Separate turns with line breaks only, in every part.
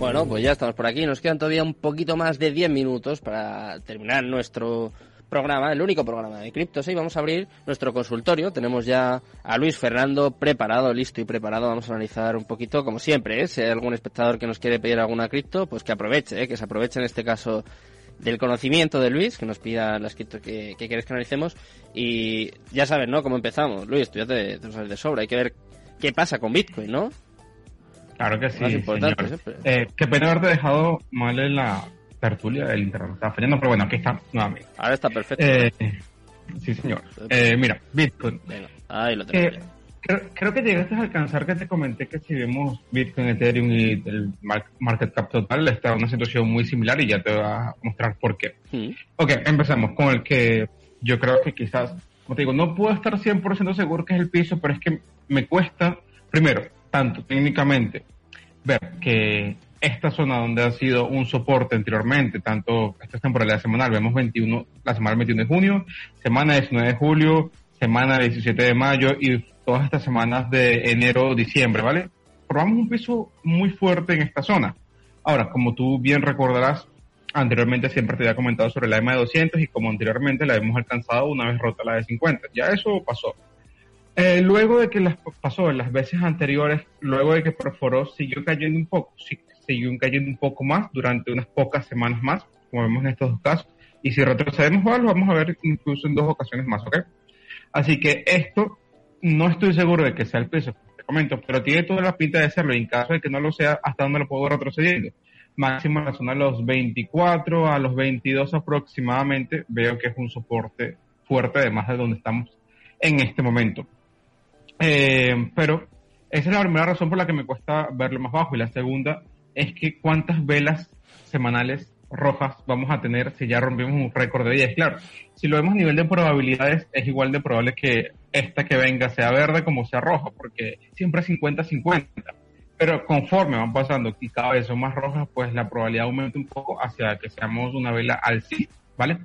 Bueno, pues ya estamos por aquí. Nos quedan todavía un poquito más de 10 minutos para terminar nuestro programa, el único programa de criptos. Y vamos a abrir nuestro consultorio. Tenemos ya a Luis Fernando preparado, listo y preparado. Vamos a analizar un poquito, como siempre, ¿eh? si hay algún espectador que nos quiere pedir alguna cripto, pues que aproveche, ¿eh? que se aproveche en este caso del conocimiento de Luis, que nos pida las cripto que, que quieres que analicemos. Y ya sabes, ¿no? Cómo empezamos. Luis, tú ya te, te sabes de sobra. Hay que ver qué pasa con Bitcoin, ¿no?
Claro que sí. Eh, qué pena haberte dejado mal en la tertulia del internet. Estaba fallando, pero bueno, aquí está nuevamente.
Ahora está perfecto.
Eh, sí, señor. Eh, mira, Bitcoin.
Venga, ahí lo tengo.
creo, que llegaste a alcanzar que te comenté que si vemos Bitcoin, Ethereum y el market cap total, está en una situación muy similar y ya te voy a mostrar por qué. Mm. Ok, empezamos con el que yo creo que quizás, como te digo, no puedo estar 100% seguro que es el piso, pero es que me cuesta, primero, tanto técnicamente, ver que esta zona donde ha sido un soporte anteriormente, tanto esta temporalidad semanal, vemos 21, la semana 21 de junio, semana 19 de julio, semana 17 de mayo y todas estas semanas de enero, diciembre, ¿vale? Formamos un piso muy fuerte en esta zona. Ahora, como tú bien recordarás, anteriormente siempre te había comentado sobre la EMA de 200 y como anteriormente la hemos alcanzado una vez rota la de 50. Ya eso pasó. Eh, luego de que las pasó en las veces anteriores, luego de que perforó, siguió cayendo un poco, siguió cayendo un poco más durante unas pocas semanas más, como vemos en estos dos casos. Y si retrocedemos, lo vamos a ver incluso en dos ocasiones más, ¿ok? Así que esto no estoy seguro de que sea el peso, te comento, pero tiene toda la pinta de serlo. Y en caso de que no lo sea, ¿hasta dónde lo puedo retrocediendo? Máximo en la zona de los 24 a los 22 aproximadamente, veo que es un soporte fuerte, además de donde estamos en este momento. Eh, pero esa es la primera razón por la que me cuesta verlo más bajo. Y la segunda es que cuántas velas semanales rojas vamos a tener si ya rompimos un récord de 10. Claro, si lo vemos a nivel de probabilidades, es igual de probable que esta que venga sea verde como sea roja, porque siempre es 50-50. Pero conforme van pasando y cada vez son más rojas, pues la probabilidad aumenta un poco hacia que seamos una vela alcista, ¿vale?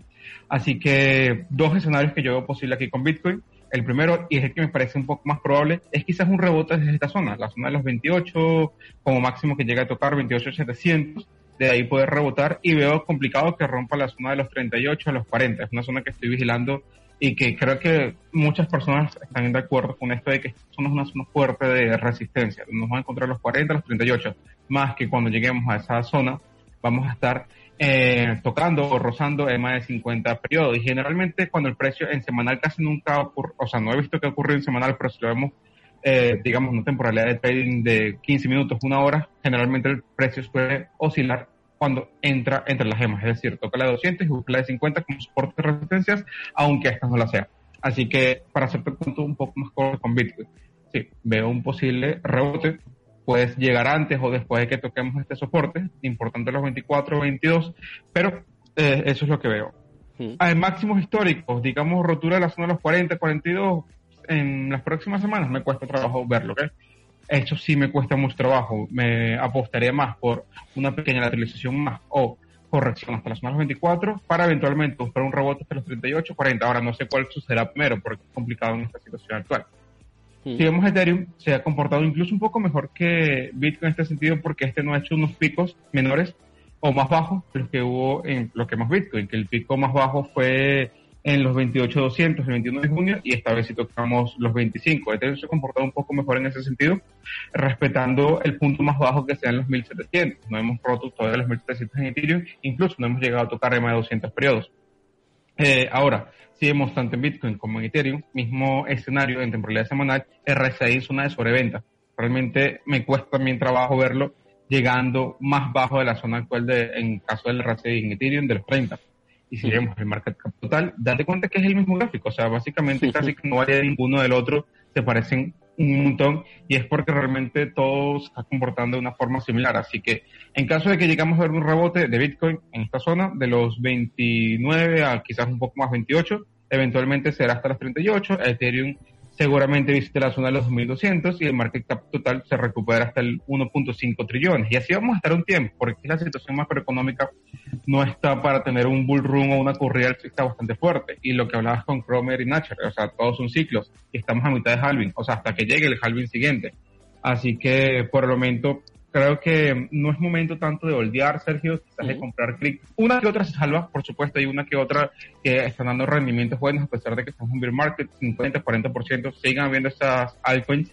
Así que dos escenarios que yo veo posible aquí con Bitcoin. El primero, y es el que me parece un poco más probable, es quizás un rebote desde esta zona, la zona de los 28, como máximo que llega a tocar 28.700, de ahí poder rebotar y veo complicado que rompa la zona de los 38 a los 40. Es una zona que estoy vigilando y que creo que muchas personas están de acuerdo con esto de que es una zona fuerte de resistencia. Nos vamos a encontrar los 40, los 38, más que cuando lleguemos a esa zona vamos a estar eh, tocando o rozando en más de 50 periodos. Y generalmente cuando el precio en semanal casi nunca ocurre, o sea, no he visto que ocurra en semanal, pero si lo vemos, eh, digamos, una temporalidad de trading de 15 minutos, una hora, generalmente el precio suele oscilar cuando entra entre las gemas, es decir, toca la de 200 y busca la de 50 como soporte de resistencias, aunque esta no la sea. Así que para hacerte el punto un poco más corto con Bitcoin, sí, veo un posible rebote puedes llegar antes o después de que toquemos este soporte, importante los 24 o 22, pero eh, eso es lo que veo. Hay máximos históricos, digamos rotura de la zona de los 40, 42, en las próximas semanas me cuesta trabajo verlo, ¿ok? Eso sí me cuesta mucho trabajo, me apostaría más por una pequeña lateralización más o corrección hasta las zonas 24 para eventualmente buscar un rebote hasta los 38, 40. Ahora no sé cuál sucederá primero porque es complicado en esta situación actual. Si vemos Ethereum, se ha comportado incluso un poco mejor que Bitcoin en este sentido porque este no ha hecho unos picos menores o más bajos que los que hubo en lo que más Bitcoin, que el pico más bajo fue en los 28.200 el 21 de junio y esta vez sí tocamos los 25. Ethereum se ha comportado un poco mejor en ese sentido, respetando el punto más bajo que sea en los 1700. No hemos roto todavía los 1700 en Ethereum, incluso no hemos llegado a tocar más de 200 periodos. Eh, ahora, si vemos tanto en Bitcoin como en Ethereum, mismo escenario en temporalidad semanal, RSI en zona de sobreventa. Realmente me cuesta también trabajo verlo llegando más bajo de la zona actual de, en caso del RSI en Ethereum de los 30. Y si vemos el market cap total, date cuenta que es el mismo gráfico. O sea, básicamente casi que no varía ninguno del otro, se parecen un montón y es porque realmente todo se está comportando de una forma similar. Así que en caso de que llegamos a ver un rebote de Bitcoin en esta zona, de los 29 a quizás un poco más 28, eventualmente será hasta los 38, Ethereum seguramente visite la zona de los 2200 y el market cap total se recupera hasta el 1.5 trillones. Y así vamos a estar un tiempo, porque la situación macroeconómica no está para tener un bull run o una corrida alcista bastante fuerte. Y lo que hablabas con Cromer y Nacher, o sea, todos son ciclos y estamos a mitad de halving, o sea, hasta que llegue el halving siguiente. Así que por el momento creo que no es momento tanto de holdear, Sergio, quizás de comprar cripto. Una que otra se salva, por supuesto, hay una que otra que están dando rendimientos buenos, a pesar de que estamos en un bear market, 50, 40%, sigan habiendo estas altcoins.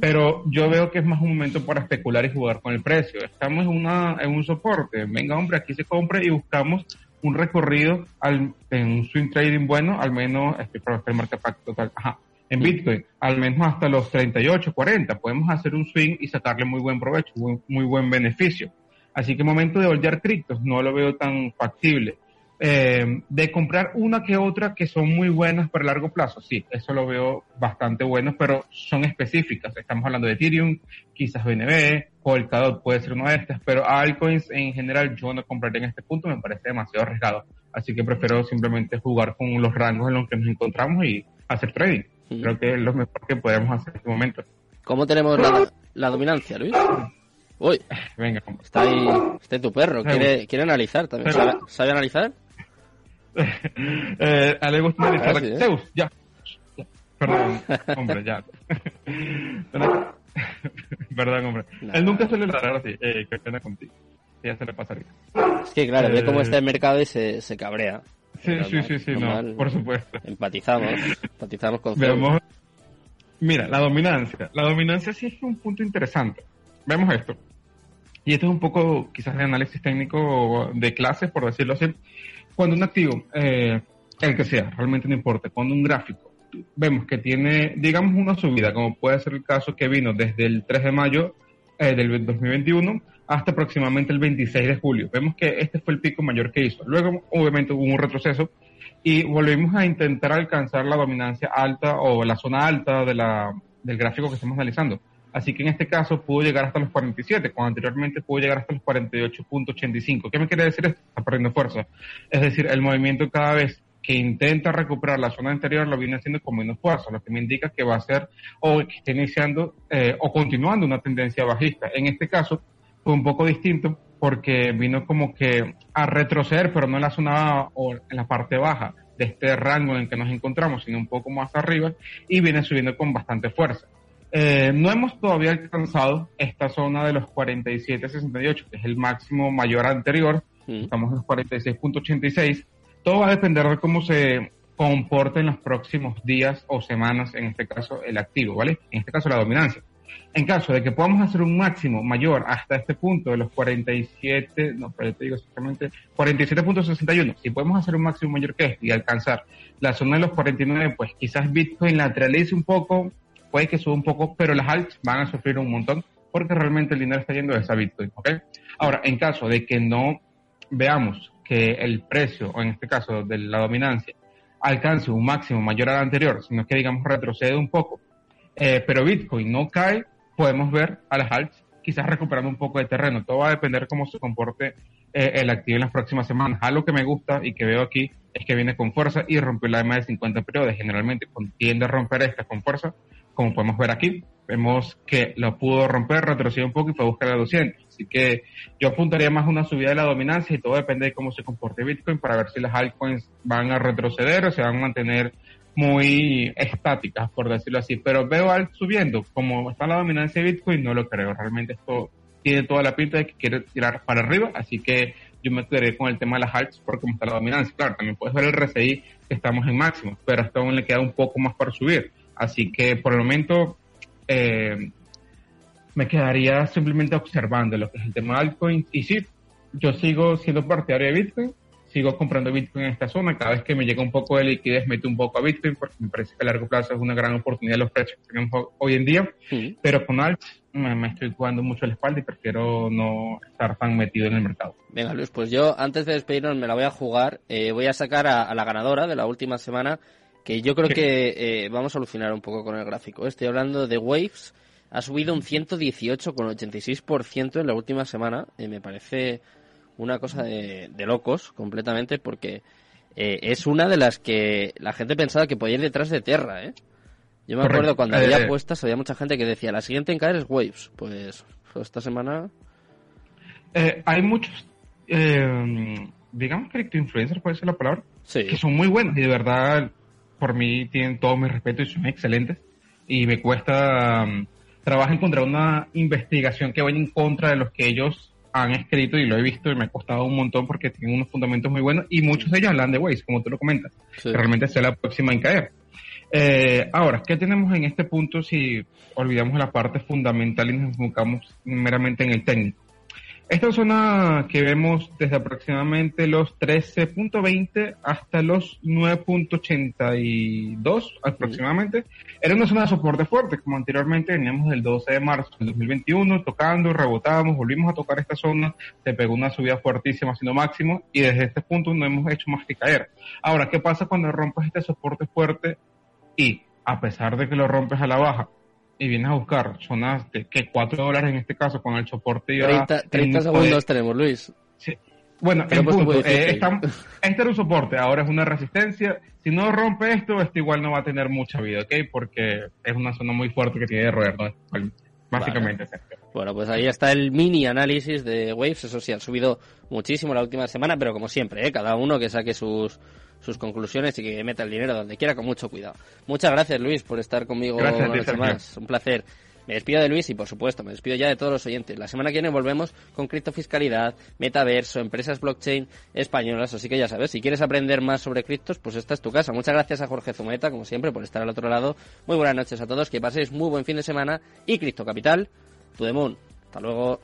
Pero yo veo que es más un momento para especular y jugar con el precio. Estamos en, una, en un soporte. Venga, hombre, aquí se compre y buscamos un recorrido al, en un swing trading bueno, al menos este, para el market total. Ajá en Bitcoin, al menos hasta los 38, 40. Podemos hacer un swing y sacarle muy buen provecho, muy, buen beneficio. Así que momento de holdear criptos no lo veo tan factible. Eh, de comprar una que otra que son muy buenas para largo plazo, sí, eso lo veo bastante bueno, pero son específicas. Estamos hablando de Ethereum, quizás BNB, Polkadot puede ser una de estas, pero altcoins en general yo no compraría en este punto, me parece demasiado arriesgado. Así que prefiero simplemente jugar con los rangos en los que nos encontramos y hacer trading. Creo que es lo mejor que podemos hacer en este momento.
¿Cómo tenemos la, dominancia, Luis? Uy, Venga. está ahí, está tu perro, quiere, quiere analizar también. ¿Sabe, analizar?
eh, le gusta analizar. ¿eh? Zeus, ya. Perdón, hombre, ya. Perdón, hombre. Él nunca suele ladrar así. Eh, qué pena contigo. Ya se le pasaría.
Es que claro, ve cómo está el mercado y se, se cabrea.
Sí, sí, sí, sí, no, por supuesto.
Empatizamos, empatizamos con
Vemos, Mira, la dominancia. La dominancia sí es un punto interesante. Vemos esto. Y esto es un poco quizás de análisis técnico de clases, por decirlo así. Cuando un activo, eh, el que sea, realmente no importa, cuando un gráfico vemos que tiene, digamos, una subida, como puede ser el caso que vino desde el 3 de mayo eh, del 2021 hasta aproximadamente el 26 de julio. Vemos que este fue el pico mayor que hizo. Luego, obviamente, hubo un retroceso y volvimos a intentar alcanzar la dominancia alta o la zona alta de la, del gráfico que estamos analizando. Así que en este caso pudo llegar hasta los 47, cuando anteriormente pudo llegar hasta los 48.85. ¿Qué me quiere decir esto? Está perdiendo fuerza. Es decir, el movimiento cada vez que intenta recuperar la zona anterior lo viene haciendo con menos fuerza, lo que me indica que va a ser o que está iniciando eh, o continuando una tendencia bajista. En este caso, fue un poco distinto porque vino como que a retroceder, pero no en la zona o en la parte baja de este rango en el que nos encontramos, sino un poco más arriba y viene subiendo con bastante fuerza. Eh, no hemos todavía alcanzado esta zona de los 47.68, que es el máximo mayor anterior. Estamos en los 46.86. Todo va a depender de cómo se comporte en los próximos días o semanas, en este caso el activo, ¿vale? En este caso la dominancia. En caso de que podamos hacer un máximo mayor hasta este punto de los 47, no, pero te digo exactamente, 47.61, si podemos hacer un máximo mayor que este y alcanzar la zona de los 49, pues quizás Bitcoin lateralice un poco, puede que suba un poco, pero las alts van a sufrir un montón porque realmente el dinero está yendo a esa Bitcoin, ¿ok? Ahora, en caso de que no veamos que el precio, o en este caso de la dominancia, alcance un máximo mayor al anterior, sino que digamos retrocede un poco eh, pero Bitcoin no cae, podemos ver a las alts quizás recuperando un poco de terreno. Todo va a depender cómo se comporte eh, el activo en las próximas semanas. Algo que me gusta y que veo aquí es que viene con fuerza y rompió la EMA de 50 periodos. Generalmente tiende a romper esta con fuerza, como podemos ver aquí. Vemos que lo pudo romper, retrocedió un poco y fue a buscar a 200. Así que yo apuntaría más a una subida de la dominancia y todo depende de cómo se comporte Bitcoin para ver si las altcoins van a retroceder o se van a mantener muy estáticas, por decirlo así. Pero veo al subiendo, como está la dominancia de Bitcoin, no lo creo. Realmente esto tiene toda la pinta de que quiere tirar para arriba, así que yo me quedaré con el tema de las alts por cómo está la dominancia. Claro, también puedes ver el RSI que estamos en máximo, pero hasta aún le queda un poco más para subir. Así que por el momento eh, me quedaría simplemente observando lo que es el tema de altcoins. Y sí, yo sigo siendo partidario de Bitcoin, sigo comprando Bitcoin en esta zona. Cada vez que me llega un poco de liquidez, meto un poco a Bitcoin porque me parece que a largo plazo es una gran oportunidad los precios que tenemos hoy en día. Pero con Alt me, estoy jugando mucho la espalda y prefiero no estar tan metido en el mercado.
Venga, Luis, pues yo antes de despedirnos me la voy a jugar. Eh, voy a sacar a, la ganadora de la última semana, que yo creo que eh, vamos a alucinar un poco con el gráfico. Estoy hablando de Waves. Ha subido un 118,86% en la última semana. y me parece una cosa de, locos completamente porque eh, es una de las que la gente pensaba que podía ir detrás de Terra, ¿eh? Yo me acuerdo cuando había eh, apuestas, había mucha gente que decía, la siguiente en caer es Waves. Pues, esta semana...
Eh, hay muchos, digamos, influencers, puede ser la palabra, que son muy buenos y de verdad, por mí tienen todo mi respeto y son excelentes. Y me cuesta trabajen contra una investigación que vaya en contra de los que ellos han escrito y lo he visto y me ha costado un montón porque tienen unos fundamentos muy buenos y muchos de ellos hablan de Waze, como tú lo comentas, que realmente sea la próxima en caer. Eh, ahora, ¿qué tenemos en este punto si olvidamos la parte fundamental y nos enfocamos meramente en el técnico? Esta zona que vemos desde aproximadamente los 13.20 hasta los 9.82 aproximadamente, era una zona de soporte fuerte, como anteriormente veníamos del 12 de marzo del 2021 tocando, rebotábamos, volvimos a tocar esta zona, se pegó una subida fuertísima haciendo máximo y desde este punto no hemos hecho más que caer. Ahora, ¿qué pasa cuando rompes este soporte fuerte y a pesar de que lo rompes a la baja, y vienes a buscar zonas de que 4 dólares en este caso con el soporte y
30, 30 segundos tenemos, Luis.
Sí. Bueno, en punto, eh, este era un soporte, ahora es una resistencia. Si no rompe esto, esto igual no va a tener mucha vida, ¿ok? Porque es una zona muy fuerte que tiene de roer, Básicamente
Bueno, pues ahí está el mini análisis de Waves. Eso sí, han subido muchísimo la última semana, pero como siempre, ¿eh? cada uno que saque sus, sus conclusiones y que meta el dinero donde quiera con mucho cuidado. Muchas gracias Luis por estar conmigo
gracias, una noche
más. Un placer. Me despido de Luis y por supuesto me despido ya de todos los oyentes. La semana que viene volvemos con criptofiscalidad, metaverso, empresas blockchain españolas. Así que ya sabes, si quieres aprender más sobre criptos, pues esta es tu casa. Muchas gracias a Jorge Zumeta, como siempre, por estar al otro lado. Muy buenas noches a todos, que paséis muy buen fin de semana y Cripto Capital, Tudemon. Hasta luego.